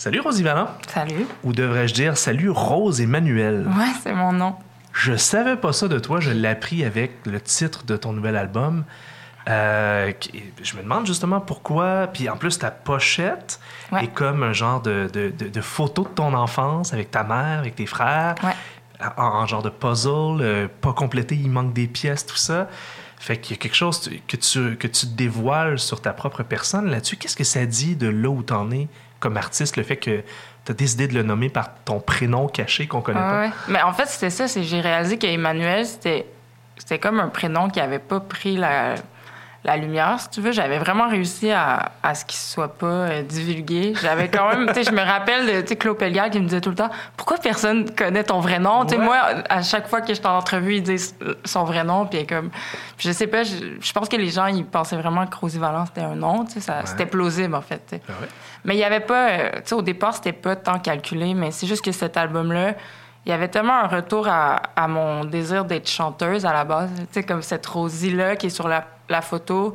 Salut Rosie Vallant. Salut. Ou devrais-je dire salut Rose Emmanuel. Ouais, c'est mon nom. Je savais pas ça de toi, je l'ai appris avec le titre de ton nouvel album. Euh, je me demande justement pourquoi. Puis en plus, ta pochette est comme un genre de, de, de, photo de ton enfance avec ta mère, avec tes frères. En, genre de puzzle, euh, pas complété, il manque des pièces, tout ça. Fait qu'il y a quelque chose que tu, que tu dévoiles sur ta propre personne là-dessus. Qu'est-ce que ça dit de là où t'en es comme artiste, le fait que tu as décidé de le nommer par ton prénom caché qu'on connaît pas? Mais en fait, c'était ça. J'ai réalisé qu'Emmanuel, c'était comme un prénom qui avait pas pris la la lumière, si tu veux. J'avais vraiment réussi à, à ce qu'il soit pas euh, divulgué. J'avais quand même, tu sais, je me rappelle de, tu sais, Claude Pelliard qui me disait tout le temps, pourquoi personne connaît ton vrai nom? Tu sais, moi, à chaque fois que j'étais en entrevue, il disait son vrai nom, puis comme, je sais pas, je, pense que les gens, ils pensaient vraiment que Rosie Valence c'était un nom, tu sais, c'était plausible, en fait, ah Mais il y avait pas, euh, tu sais, au départ, c'était pas tant calculé, mais c'est juste que cet album-là, il y avait tellement un retour à, à mon désir d'être chanteuse à la base. Tu sais, comme cette Rosie-là qui est sur la la photo,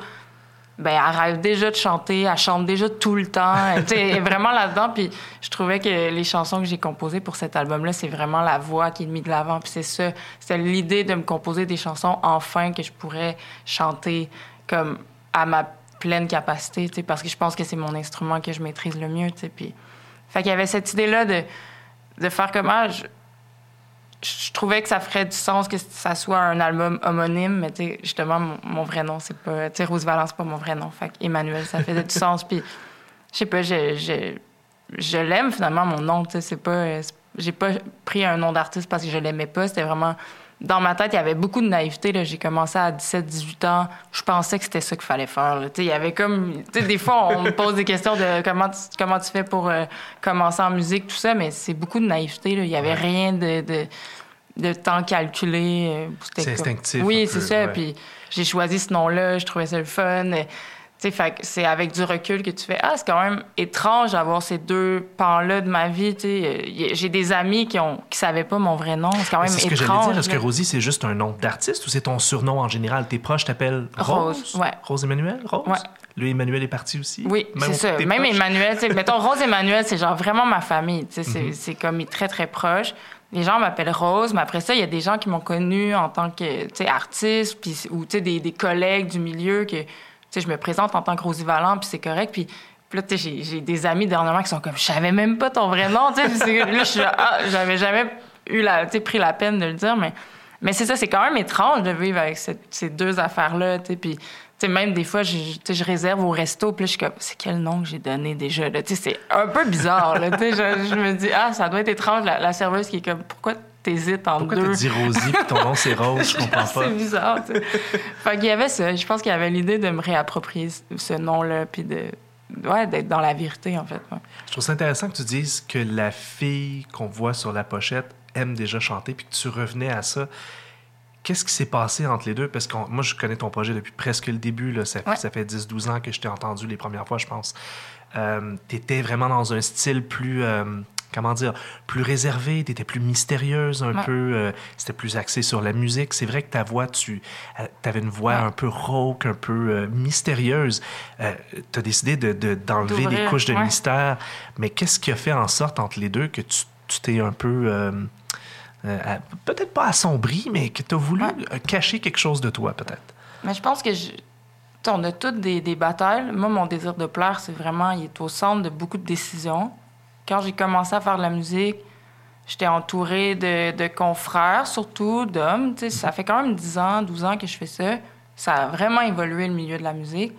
ben, elle rêve déjà de chanter, elle chante déjà tout le temps. elle vraiment là-dedans. Puis je trouvais que les chansons que j'ai composées pour cet album-là, c'est vraiment la voix qui est mise de l'avant. Puis c'est ça, c'est l'idée de me composer des chansons enfin que je pourrais chanter comme à ma pleine capacité, parce que je pense que c'est mon instrument que je maîtrise le mieux. Puis, fait qu'il y avait cette idée-là de, de faire comme ah, trouvais que ça ferait du sens que ça soit un album homonyme, mais tu justement, mon, vrai nom, c'est pas. Tu sais, Rose Valence, c'est pas mon vrai nom. Fait Emmanuel, ça fait du sens. Puis, je sais pas, je, je, l'aime finalement, mon nom. Tu sais, c'est pas. J'ai pas pris un nom d'artiste parce que je l'aimais pas. C'était vraiment. Dans ma tête, il y avait beaucoup de naïveté. J'ai commencé à 17-18 ans. Je pensais que c'était ça qu'il fallait faire. Il y avait comme... Des fois, on me pose des questions de comment tu, comment tu fais pour euh, commencer en musique, tout ça, mais c'est beaucoup de naïveté. Il y avait rien de de temps calculé. Euh, c'est instinctif. Oui, c'est ça. Puis j'ai choisi ce nom-là, je trouvais ça le fun. C'est avec du recul que tu fais Ah, c'est quand même étrange d'avoir ces deux pans-là de ma vie. J'ai des amis qui ont qui savaient pas mon vrai nom. C'est quand même étrange. Ce que j'allais dire. Est-ce que Rosie, c'est juste un nom d'artiste ou c'est ton surnom en général? Tes proches t'appellent Rose? Rose, ouais. Rose Emmanuel? Rose? Ouais. Lui, Emmanuel est parti aussi? Oui, c'est ça. Même Emmanuel, mettons, Rose Emmanuel, c'est genre vraiment ma famille. C'est mm-hmm. comme très, très proche les gens m'appellent Rose, mais après ça, il y a des gens qui m'ont connue en tant que artiste, puis, ou des, des collègues du milieu je me présente en tant que Rosie Vallant, puis c'est correct. Puis, là, j'ai des amis dernièrement qui sont comme, je savais même pas ton vrai nom. là, je ah, j'avais jamais eu la, pris la peine de le dire, mais, mais c'est ça, c'est quand même étrange de vivre avec ces deux affaires-là. Puis sais, même des fois, je, je réserve au resto, puis je suis comme, c'est quel nom que j'ai donné déjà? C'est un peu bizarre. Là, je, je me dis, ah, ça doit être étrange, la, serveuse qui est comme, pourquoi t'hésites en pourquoi deux? Pourquoi t'as dit Rosie, puis ton nom c'est Rose? Je comprends pas. c'est bizarre. fait qu'il y avait ça. Je pense qu'il y avait l'idée de me réapproprier ce nom-là, puis de. Ouais, d'être dans la vérité, en fait. Je trouve ça intéressant que tu dises que la fille qu'on voit sur la pochette aime déjà chanter, puis que tu revenais à ça. Qu'est-ce qui s'est passé entre les deux? Parce que moi, je connais ton projet depuis presque le début. Là. Ça, ça fait 10-12 ans que je t'ai entendu les premières fois, je pense. Euh, tu étais vraiment dans un style plus, euh, comment dire, plus réservé, tu étais plus mystérieuse un peu, euh, c'était plus axé sur la musique. C'est vrai que ta voix, tu avais une voix un peu rauque, un peu mystérieuse. tu as décidé d'enlever de, des couches de mystère. Mais qu'est-ce qui a fait en sorte entre les deux que tu t'es un peu euh, peut-être pas assombri, mais que tu as voulu euh, cacher quelque chose de toi, peut-être? Mais je pense que je... on a toutes des, des, batailles. Moi, mon désir de plaire, c'est vraiment, il est au centre de beaucoup de décisions. Quand j'ai commencé à faire de la musique, j'étais entourée de, confrères, surtout d'hommes. Ça fait quand même 10 ans, 12 ans que je fais ça. Ça a vraiment évolué le milieu de la musique.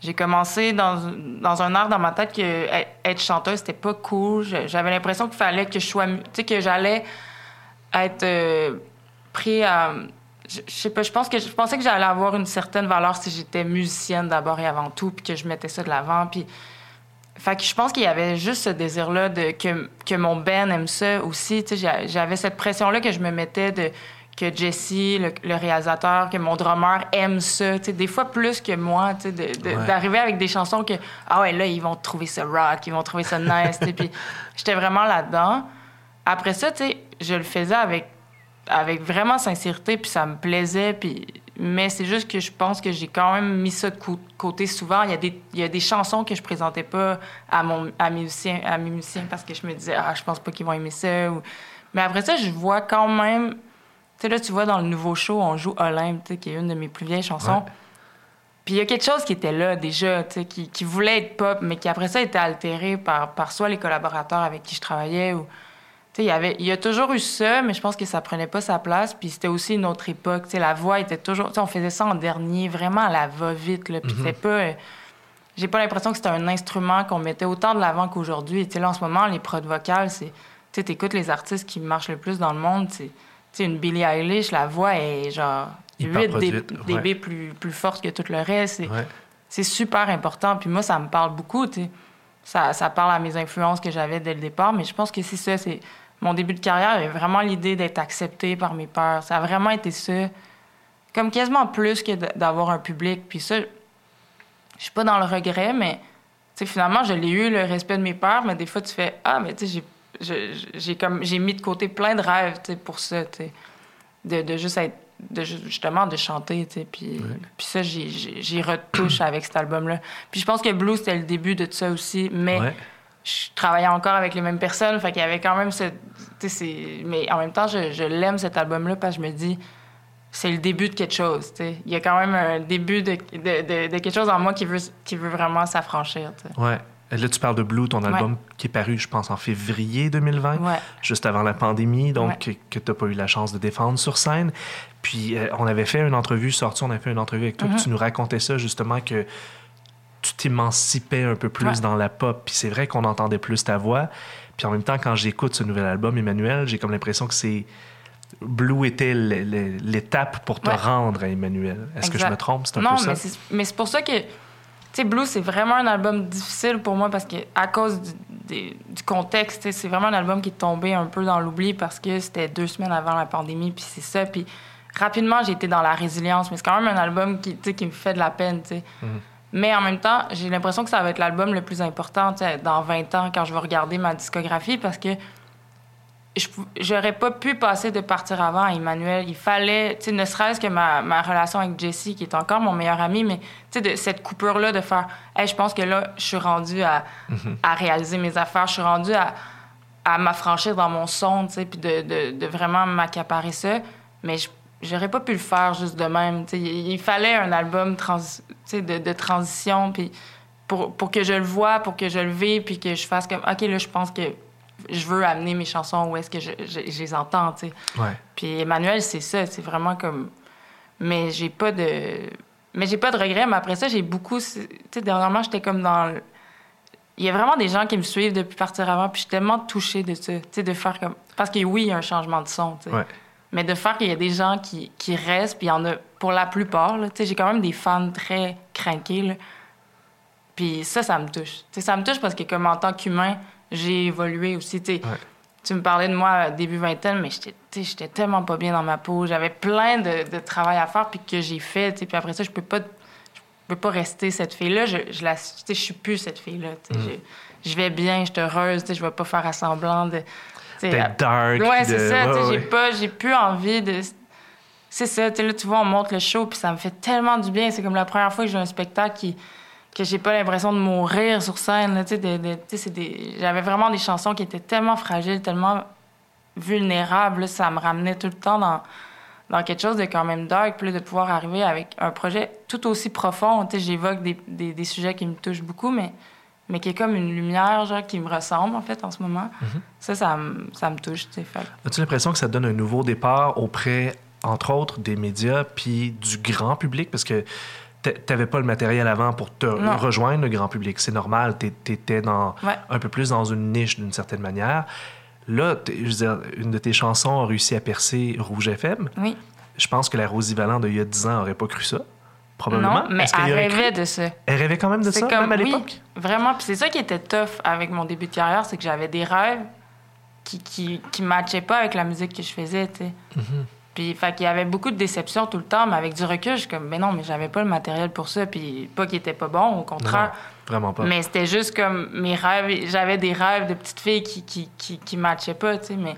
J'ai commencé dans, un art dans ma tête que être chanteuse, c'était pas cool. J'avais l'impression qu'il fallait que je sois... Que j'allais être euh, pris à. Je, sais pas, je pense que je pensais que j'allais avoir une certaine valeur si j'étais musicienne d'abord et avant tout, puis que je mettais ça de l'avant. Puis. Fait que je pense qu'il y avait juste ce désir-là de que, que mon Ben aime ça aussi. J'avais cette pression-là que je me mettais de que Jesse, le, réalisateur, que mon drummer aime ça. Des fois plus que moi, d'arriver avec des chansons que ah ouais là ils vont trouver ça rock, ils vont trouver ça nice. puis j'étais vraiment là-dedans. Après ça, tu sais, je le faisais avec, avec vraiment sincérité, puis ça me plaisait, puis mais c'est juste que je pense que j'ai quand même mis ça de côté souvent. Il y, a des, il y a des chansons que je présentais pas à, mon, à, mes, musiciens, à mes musiciens parce que je me disais, ah, je pense pas qu'ils vont aimer ça. Mais après ça, je vois quand même. Tu sais, là, tu vois, dans le nouveau show, on joue Olympe, qui est une de mes plus vieilles chansons. Puis il y a quelque chose qui était là déjà, qui, qui voulait être pop, mais qui après ça était altéré par, par soit les collaborateurs avec qui je travaillais ou. Il y, avait, il y a toujours eu ça, mais je pense que ça prenait pas sa place. Puis c'était aussi une autre époque. sais la voix était toujours. on faisait ça en dernier, vraiment à la va-vite. Puis mm-hmm. c'était pas. J'ai pas l'impression que c'était un instrument qu'on mettait autant de l'avant qu'aujourd'hui. Là, en ce moment, les prods vocales, c'est. Tu écoutes les artistes qui marchent le plus dans le monde. Une Billie Eilish, la voix est genre 8 dB plus, plus forte que tout le reste. C'est super important. Puis moi, ça me parle beaucoup. Ça, ça parle à mes influences que j'avais dès le départ. Mais je pense que c'est ça. C'est mon début de carrière avait vraiment l'idée d'être accepté par mes pères. Ça a vraiment été ça. Comme quasiment plus que d'avoir un public. Puis ça, je suis pas dans le regret, mais finalement, je l'ai eu, le respect de mes pères. Mais des fois, tu fais Ah, mais tu sais, j'ai comme j'ai mis de côté plein de rêves pour ça. De, de juste être de justement de chanter puis puis ça j'y retouche avec cet album là puis je pense que Blue c'était le début de tout ça aussi mais je travaillais encore avec les mêmes personnes fait qu'il y avait quand même ce mais en même temps je, je l'aime cet album là parce que je me dis c'est le début de quelque chose il y a quand même un début de, de, de, quelque chose en moi qui veut qui veut vraiment s'affranchir ouais. Là, tu parles de Blue, ton album qui est paru, je pense, en février 2020, juste avant la pandémie, donc que, tu n'as pas eu la chance de défendre sur scène. Puis, euh, on avait fait une entrevue, sortie, on avait fait une entrevue avec toi, puis mm-hmm. tu nous racontais ça, justement, que tu t'émancipais un peu plus dans la pop. Puis c'est vrai qu'on entendait plus ta voix. Puis en même temps, quand j'écoute ce nouvel album, Emmanuel, j'ai comme l'impression que c'est... Blue était l'étape pour te rendre à Emmanuel. Est-ce que je me trompe? C'est un non, peu ça? mais c'est pour ça que sais, Blue, c'est vraiment un album difficile pour moi parce que à cause du, contexte, c'est vraiment un album qui est tombé un peu dans l'oubli parce que c'était deux semaines avant la pandémie, puis c'est ça. Puis rapidement, j'ai été dans la résilience, mais c'est quand même un album qui, qui me fait de la peine, tu sais. Mm-hmm. Mais en même temps, j'ai l'impression que ça va être l'album le plus important dans 20 ans quand je vais regarder ma discographie parce que j'aurais pas pu passer de partir avant à Emmanuel. Il fallait, tu sais, ne serait-ce que ma, ma, relation avec Jessie, qui est encore mon meilleur ami, mais tu sais, de cette coupure-là, de faire, hey, je pense que là, je suis rendue à, à réaliser mes affaires, je suis rendue à, à m'affranchir dans mon son, puis de, de, de, vraiment m'accaparer ça. Mais j'aurais pas pu le faire juste de même. Il fallait un album trans, de, de transition, puis pour, pour que je le vois, pour que je le vive, puis que je fasse comme, OK, là, je pense que je veux amener mes chansons où est-ce que je, les entends, tu sais. Puis Emmanuel, c'est ça, c'est vraiment comme... Mais j'ai pas de... Mais j'ai pas de regrets, mais après ça, j'ai beaucoup... Tu sais, dernièrement, j'étais comme dans... Il y a vraiment des gens qui me suivent depuis partir avant, puis je suis tellement touchée de ça, tu sais, de faire comme... Parce que oui, il y a un changement de son, tu sais. Mais de faire qu'il y a des gens qui, qui restent, puis il y en a pour la plupart, tu sais, j'ai quand même des fans très craqués, là. Puis ça, ça me touche. Tu sais, ça me touche parce que comme en tant qu'humain, j'ai évolué aussi. Tu me parlais de moi début vingtaine, mais j'étais tellement pas bien dans ma peau. J'avais plein de, travail à faire, puis que j'ai fait. Puis après ça, je peux pas, je peux pas rester cette fille-là. Je, je, la, je suis plus cette fille-là. Mm. Je, vais bien, je suis heureuse. Je vais pas faire semblant de. D'être dark. Ouais, c'est ça. j'ai pas, j'ai plus envie de. C'est ça. Là, tu vois, on monte le show, puis ça me fait tellement du bien. C'est comme la première fois que j'ai un spectacle qui que j'ai pas l'impression de mourir sur scène. J'avais vraiment des chansons qui étaient tellement fragiles, tellement vulnérables. ça me ramenait tout le temps dans, dans quelque chose de quand même dark. Puis de pouvoir arriver avec un projet tout aussi profond. J'évoque des, des, des, sujets qui me touchent beaucoup, mais, mais qui est comme une lumière genre, qui me ressemble en fait en ce moment. Mm-hmm. Ça, ça me, ça me touche. As-tu l'impression que ça donne un nouveau départ auprès, entre autres, des médias puis du grand public? Parce que t'avais pas le matériel avant pour te rejoindre le grand public. C'est normal, t'étais dans un peu plus dans une niche d'une certaine manière. Là, je veux dire, une de tes chansons a réussi à percer Rouge FM. Oui. Je pense que la Rosie Valland d'il y a 10 ans aurait pas cru ça. Probablement. Non, mais elle rêvait de ça. Elle rêvait quand même de ça, même à l'époque? vraiment. Puis c'est ça qui était tough avec mon début de carrière, c'est que j'avais des rêves qui, qui, qui matchaient pas avec la musique que je faisais, tu sais. Mm-hmm. Puis, fait qu'il y avait beaucoup de déceptions tout le temps, mais avec du recul, je suis comme, mais non, mais j'avais pas le matériel pour ça. Puis, pas qu'il était pas bon, au contraire. vraiment pas. Mais c'était juste comme mes rêves. J'avais des rêves de petites filles qui, qui, qui, qui matchaient pas, tu sais. Mais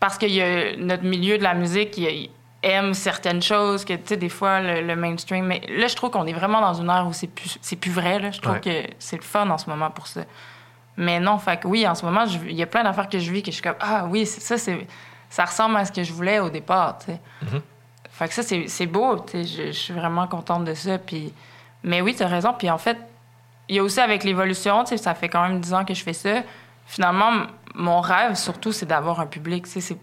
parce que y a notre milieu de la musique, il aime certaines choses, que, tu sais, des fois, le, mainstream... Mais là, je trouve qu'on est vraiment dans une ère où c'est plus, c'est plus vrai, là. Je trouve que c'est le fun en ce moment pour ça. Mais non, fait que oui, en ce moment, il y a plein d'affaires que je vis que je suis comme, ah oui, ça, c'est, ça ressemble à ce que je voulais au départ, tu sais. Mm-hmm. Fait que ça, c'est, beau, tu sais. Je, je, suis vraiment contente de ça. Puis... Mais oui, tu as raison. Puis en fait, il y a aussi avec l'évolution, tu sais, ça fait quand même 10 ans que je fais ça. Finalement, mon rêve, surtout, c'est d'avoir un public. Tu sais,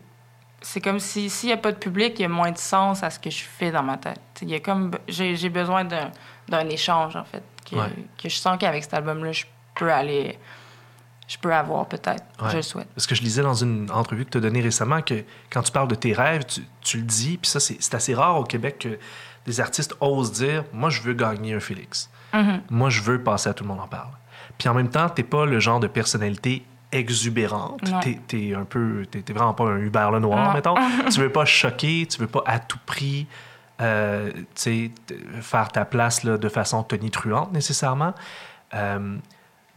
c'est comme si s'il n'y a pas de public, il y a moins de sens à ce que je fais dans ma tête. Il y a comme j'ai besoin d'un échange en fait que, que je sens qu'avec cet album-là, je peux aller je peux avoir peut-être. Je le souhaite. Parce que je lisais dans une entrevue que tu as donnée récemment que quand tu parles de tes rêves, tu, tu le dis, puis ça, c'est assez rare au Québec que des artistes osent dire Moi, je veux gagner un Félix. Mm-hmm. Moi, je veux passer à tout le monde en parle. Puis en même temps, tu n'es pas le genre de personnalité exubérante. T'es, es un peu, t'es, vraiment pas un Hubert Lenoir, mettons. tu veux pas choquer, tu veux pas à tout prix euh, faire ta place là, de façon tonitruante nécessairement. Euh,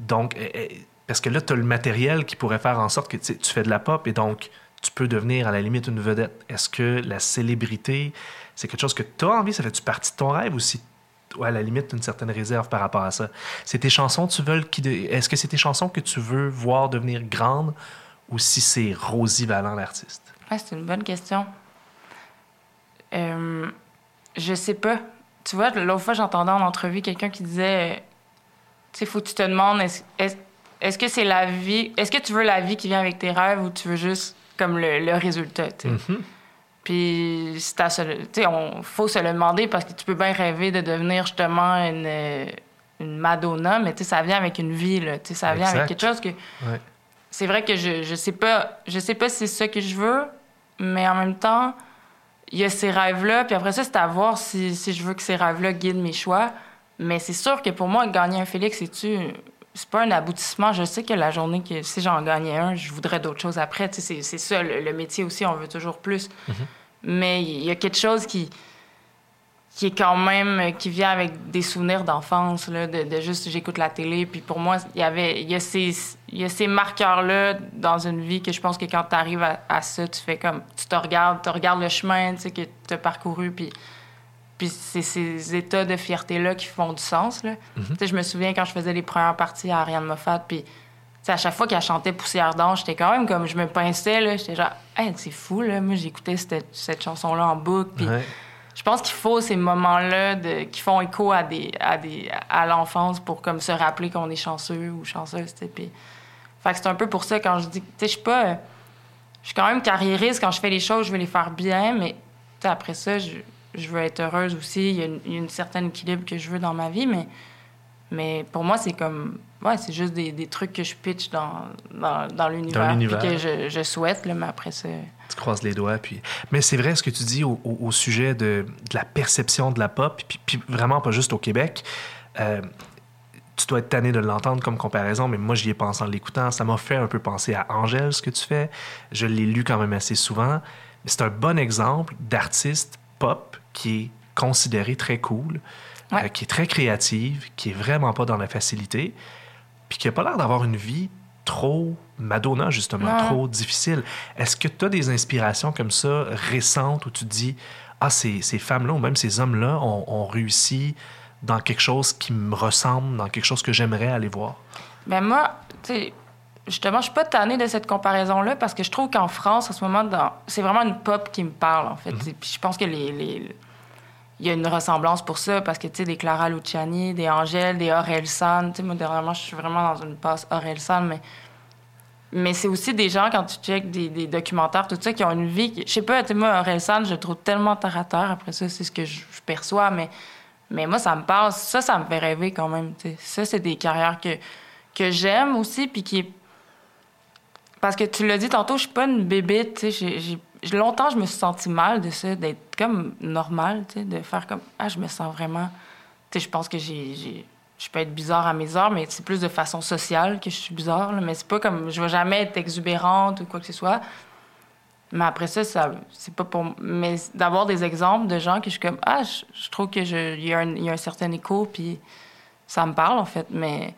donc, eh, eh, parce que là, tu as le matériel qui pourrait faire en sorte que tu fais de la pop et donc tu peux devenir à la limite une vedette. Est-ce que la célébrité, c'est quelque chose que tu as envie? Ça fait-tu partie de ton rêve ou si à la limite une certaine réserve par rapport à ça. C'est tes chansons, tu veux qui est-ce que c'est tes chansons que tu veux voir devenir grandes ou si c'est Rosie Vallant l'artiste? C'est une bonne question. Euh, je sais pas. Tu vois, l'autre fois j'entendais en entrevue quelqu'un qui disait, tu sais, faut que tu te demandes est-ce, que c'est la vie, est-ce que tu veux la vie qui vient avec tes rêves ou tu veux juste comme le, résultat. Mm-hmm. Puis, c'est sais, on faut se le demander parce que tu peux bien rêver de devenir justement une, une Madonna, mais tu ça vient avec une vie, là. Ça vient avec quelque chose que. C'est vrai que je, je sais pas, je sais pas si c'est ça que je veux, mais en même temps, il y a ces rêves-là, puis après ça, c'est à voir si, si je veux que ces rêves-là guident mes choix. Mais c'est sûr que pour moi, gagner un Félix, c'est-tu c'est pas un aboutissement. Je sais que la journée que si j'en gagnais un, je voudrais d'autres choses après. C'est, c'est ça, le, métier aussi, on veut toujours plus. Mm-hmm. Mais il y a quelque chose qui, qui est quand même, qui vient avec des souvenirs d'enfance, là, de, juste j'écoute la télé. Puis pour moi, il y avait, il y a ces, ces marqueurs-là dans une vie que je pense que quand tu arrives à, ça, tu fais comme, tu te regardes, tu regardes le chemin, tu sais, que tu as parcouru, puis puis c'est ces états de fierté-là qui font du sens. Là. Mhm. Je me souviens quand je faisais les premières parties à Ariane Moffat, puis à chaque fois qu'elle chantait Poussière d'ange, j'étais quand même comme, je me pinçais, j'étais genre, hey, c'est fou, là. Moi, j'écoutais cette, cette chanson-là en boucle. Puis je pense qu'il faut ces moments-là de, qui font écho à, des, à, des, à l'enfance pour comme se rappeler qu'on est chanceux ou chanceuse, Puis, fait c'est un peu pour ça quand je dis, tu sais, je suis pas. Je suis quand même carriériste. Quand je fais les choses, je veux les faire bien, mais après ça, je, je veux être heureuse aussi. Il y, a une, certain équilibre que je veux dans ma vie, mais, mais pour moi, c'est comme. Ouais, c'est juste des, des, trucs que je pitch dans, dans, dans l'univers. que je, je souhaite, là, mais après, c'est. Tu croises les doigts. Puis... Mais c'est vrai ce que tu dis au, au, sujet de, de, la perception de la pop, puis, puis vraiment pas juste au Québec. Euh, tu dois être tanné de l'entendre comme comparaison, mais moi, j'y ai pensé en l'écoutant. Ça m'a fait un peu penser à Angèle, ce que tu fais. Je l'ai lu quand même assez souvent. C'est un bon exemple d'artiste pop qui est considérée très cool, euh, qui est très créative, qui est vraiment pas dans la facilité, puis qui a pas l'air d'avoir une vie trop Madonna, justement, trop difficile. Est-ce que tu as des inspirations comme ça récentes où tu te dis Ah, ces, ces femmes-là ou même ces hommes-là ont, réussi dans quelque chose qui me ressemble, dans quelque chose que j'aimerais aller voir? Ben moi, tu sais, justement, je suis pas tannée de cette comparaison-là parce que je trouve qu'en France, en ce moment, c'est vraiment une pop qui me parle, en fait. Mm-hmm. Puis je pense que les, il y a une ressemblance pour ça parce que, tu sais, des Clara Luciani, des Angèle, des Aurel San, tu sais, moi, dernièrement, je suis vraiment dans une passe Aurel San, mais, mais c'est aussi des gens, quand tu checkes des, documentaires, tout ça, qui ont une vie, je sais pas, tu sais, moi, Aurel San, je le trouve tellement terre à terre, après ça, c'est ce que je, perçois, mais, mais moi, ça me passe, ça, ça me fait rêver quand même. Ça, c'est des carrières que, que j'aime aussi, puis qui Parce que tu l'as dit tantôt, je suis pas une bébé, tu sais, longtemps, je me suis sentie mal de ça, d'être comme normal, tu sais, de faire comme ah, je me sens vraiment. Tu sais, je pense que j'ai. Je peux être bizarre à mes heures, mais c'est plus de façon sociale que je suis bizarre. Mais c'est pas comme. Je vais jamais être exubérante ou quoi que ce soit. Mais après ça, ça c'est pas pour. Mais d'avoir des exemples de gens que je suis comme ah, je, trouve que il y, a un, y a un certain écho, puis ça me parle, en fait. Mais,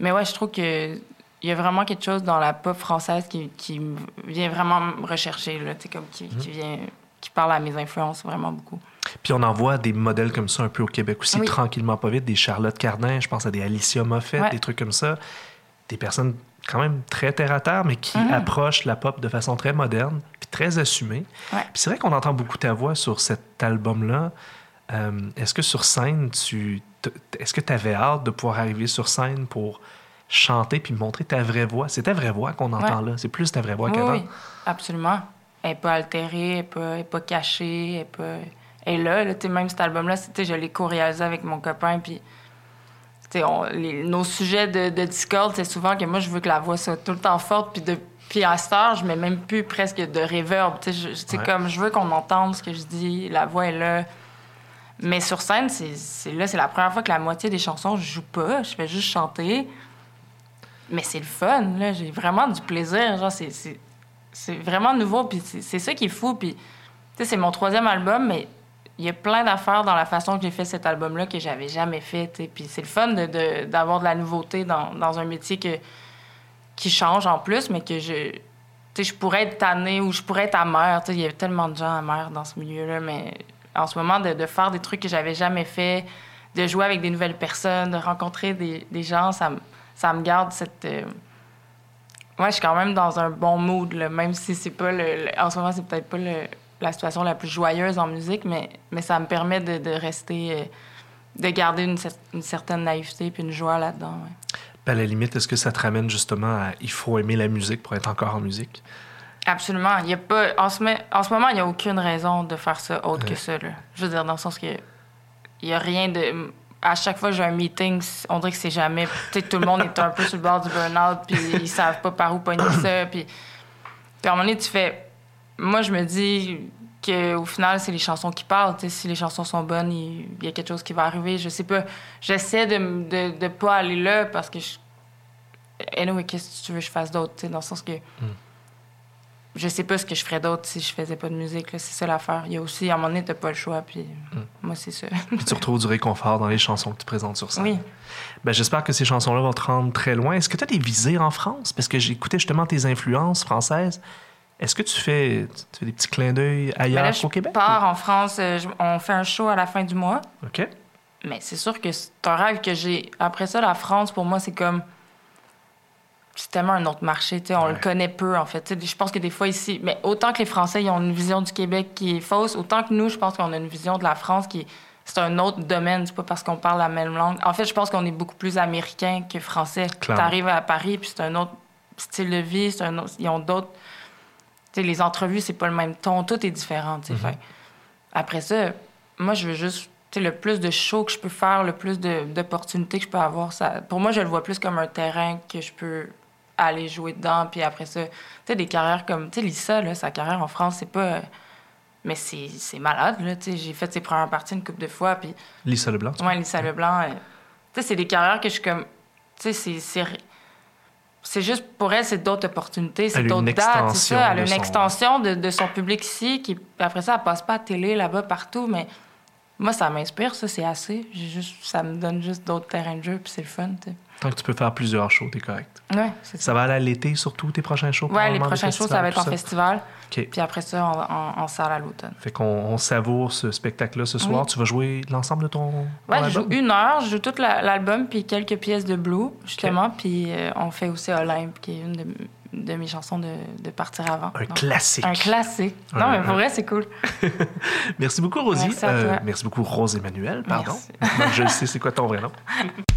mais ouais, je trouve que il y a vraiment quelque chose dans la pop française qui, qui vient vraiment me rechercher, là, comme qui, mhm. qui, vient, qui parle à mes influences vraiment beaucoup. Puis on en voit des modèles comme ça un peu au Québec aussi, Oui. tranquillement, pas vite. Des Charlotte Cardin, je pense à des Alicia Moffett, Ouais. des trucs comme ça. Des personnes quand même très terre à terre, mais qui Mhm. approchent la pop de façon très moderne, puis très assumée. Ouais. Puis c'est vrai qu'on entend beaucoup ta voix sur cet album-là. Euh, est-ce que sur scène, tu est-ce que tu avais hâte de pouvoir arriver sur scène pour chanter puis montrer ta vraie voix? C'est ta vraie voix qu'on entend là. C'est plus ta vraie voix Oui, qu'avant. oui, absolument. Elle n'est pas altérée, elle n'est pas, elle est pas cachée, elle est pas... Elle est là, là même cet album-là, c'était- je l'ai co-réalisé avec mon copain, puis... on- les- nos sujets de, de Discord, c'est souvent que moi, je veux que la voix soit tout le temps forte, puis de... Puis à cette heure, je mets même plus presque de reverb. C'est Ouais. comme, je veux qu'on entende ce que je dis, la voix est là. Mais sur scène, c'est c'est- là, c'est la première fois que la moitié des chansons, je joue pas. Je fais juste chanter. Mais c'est le fun, là. J'ai vraiment du plaisir. Genre, c'est- vraiment nouveau, puis c'est ça qui est fou. Puis, tu sais, c'est mon troisième album, mais il y a plein d'affaires dans la façon que j'ai fait cet album-là que j'avais jamais fait, tu sais. Puis c'est le fun de- de- d'avoir de, la nouveauté dans, dans un métier que, qui change en plus, mais que je... Tu je pourrais être tannée ou je pourrais être amère. Il y a tellement de gens amers dans ce milieu-là, mais en ce moment, de, de faire des trucs que j'avais jamais fait, de jouer avec des nouvelles personnes, de rencontrer des, des gens, ça, me- ça me garde cette... euh, Ouais, je suis quand même dans un bon mood, là, même si c'est pas le, le- En ce moment, c'est peut-être pas le- la situation la plus joyeuse en musique, mais, mais ça me permet de, de rester. euh, de garder une, cer- une certaine naïveté puis une joie là-dedans. ouais. À la limite, est-ce que ça te ramène justement à il faut aimer la musique pour être encore en musique? Absolument. Il y a pas, en, ce, en ce moment, il n'y a aucune raison de faire ça autre Ouais. que ça. Là. Je veux dire, dans le sens que il n'y a rien de. À chaque fois que j'ai un meeting, on dirait que c'est jamais. Tu sais, tout le monde est un peu sur le bord du burn-out, puis ils savent pas par où pogner ça. Puis, à un moment donné, tu fais. Moi, je me dis qu'au final, c'est les chansons qui parlent. Tu sais, si les chansons sont bonnes, il y a quelque chose qui va arriver. Je sais pas. J'essaie de de, de pas aller là parce que je. Anyway, qu'est-ce que tu veux que je fasse d'autre? tu sais, Dans le sens que je sais pas ce que je ferais d'autre si je faisais pas de musique. C'est ça l'affaire. Il y a aussi, à un moment donné, t'as pas le choix. Puis moi, c'est ça. Puis tu retrouves du réconfort dans les chansons que tu présentes sur scène. oui. Ben, J'espère que ces chansons-là vont te rendre très loin. Est-ce que tu as des visées en France? Parce que j'écoutais justement tes influences françaises. Est-ce que tu fais, tu fais des petits clins d'œil Mais ailleurs là, je qu'au Québec? pars en France. euh, je- on fait un show à la fin du mois. OK. Mais c'est sûr que c'est un rêve que j'ai. Après ça, la France, pour moi, c'est comme. C'est tellement un autre marché, tu sais. On Ouais. le connaît peu, en fait. Je pense que des fois ici. Mais autant que les Français, ils ont une vision du Québec qui est fausse, autant que nous, je pense qu'on a une vision de la France qui est. C'est un autre domaine, c'est pas parce qu'on parle la même langue. En fait, je pense qu'on est beaucoup plus américain que français. Tu arrives à Paris, puis c'est un autre style de vie, c'est un autre... ils ont d'autres. Tu sais, les entrevues, c'est pas le même ton, tout est différent, tu sais. Mhm. Fait- Après ça, moi, je veux juste, le plus de shows que je peux faire, le plus d'opportunités que je peux avoir. Ça, pour moi, je le vois plus comme un terrain que je peux aller jouer dedans. Puis après ça, tu sais, des carrières comme, tu sais, Lisa, là, sa carrière en France, c'est pas. Mais c'est malade, là. Tu sais, j'ai fait ses premières parties une couple de fois. Puis, Lisa Leblanc. ouais, Lisa Leblanc, euh, tu sais, c'est des carrières que je suis comme. Tu sais, c'est- c'est. Juste pour elle, c'est d'autres opportunités, c'est d'autres dates, c'est ça. Elle a une son- extension de, de son public ici, qui après ça, elle passe pas à télé là-bas partout, mais moi, ça m'inspire, ça, c'est assez. Juste, ça me donne juste d'autres terrains de jeu, puis c'est le fun, tu sais. Tant que tu peux faire plusieurs shows, t'es correct. Ouais, c'est ça. Ça va aller à l'été, surtout, tes prochains shows? Ouais, les prochains shows, ça va être en festival, OK. puis après ça, en salle à l'automne. Fait qu'on on savoure ce spectacle-là ce soir. Oui. Tu vas jouer l'ensemble de ton, Ouais, je joue une heure, je joue tout la- l'album, puis quelques pièces de blue, justement, puis euh, on fait aussi Olympe, qui est une de, de mes chansons de, de Partir avant. Un Donc, classique. Un classique. Un- Non, mais un- pour vrai, c'est cool. Merci beaucoup, Rosie. Merci à toi. merci beaucoup, Rose Emmanuel, pardon. Merci. Je sais c'est quoi ton vrai nom?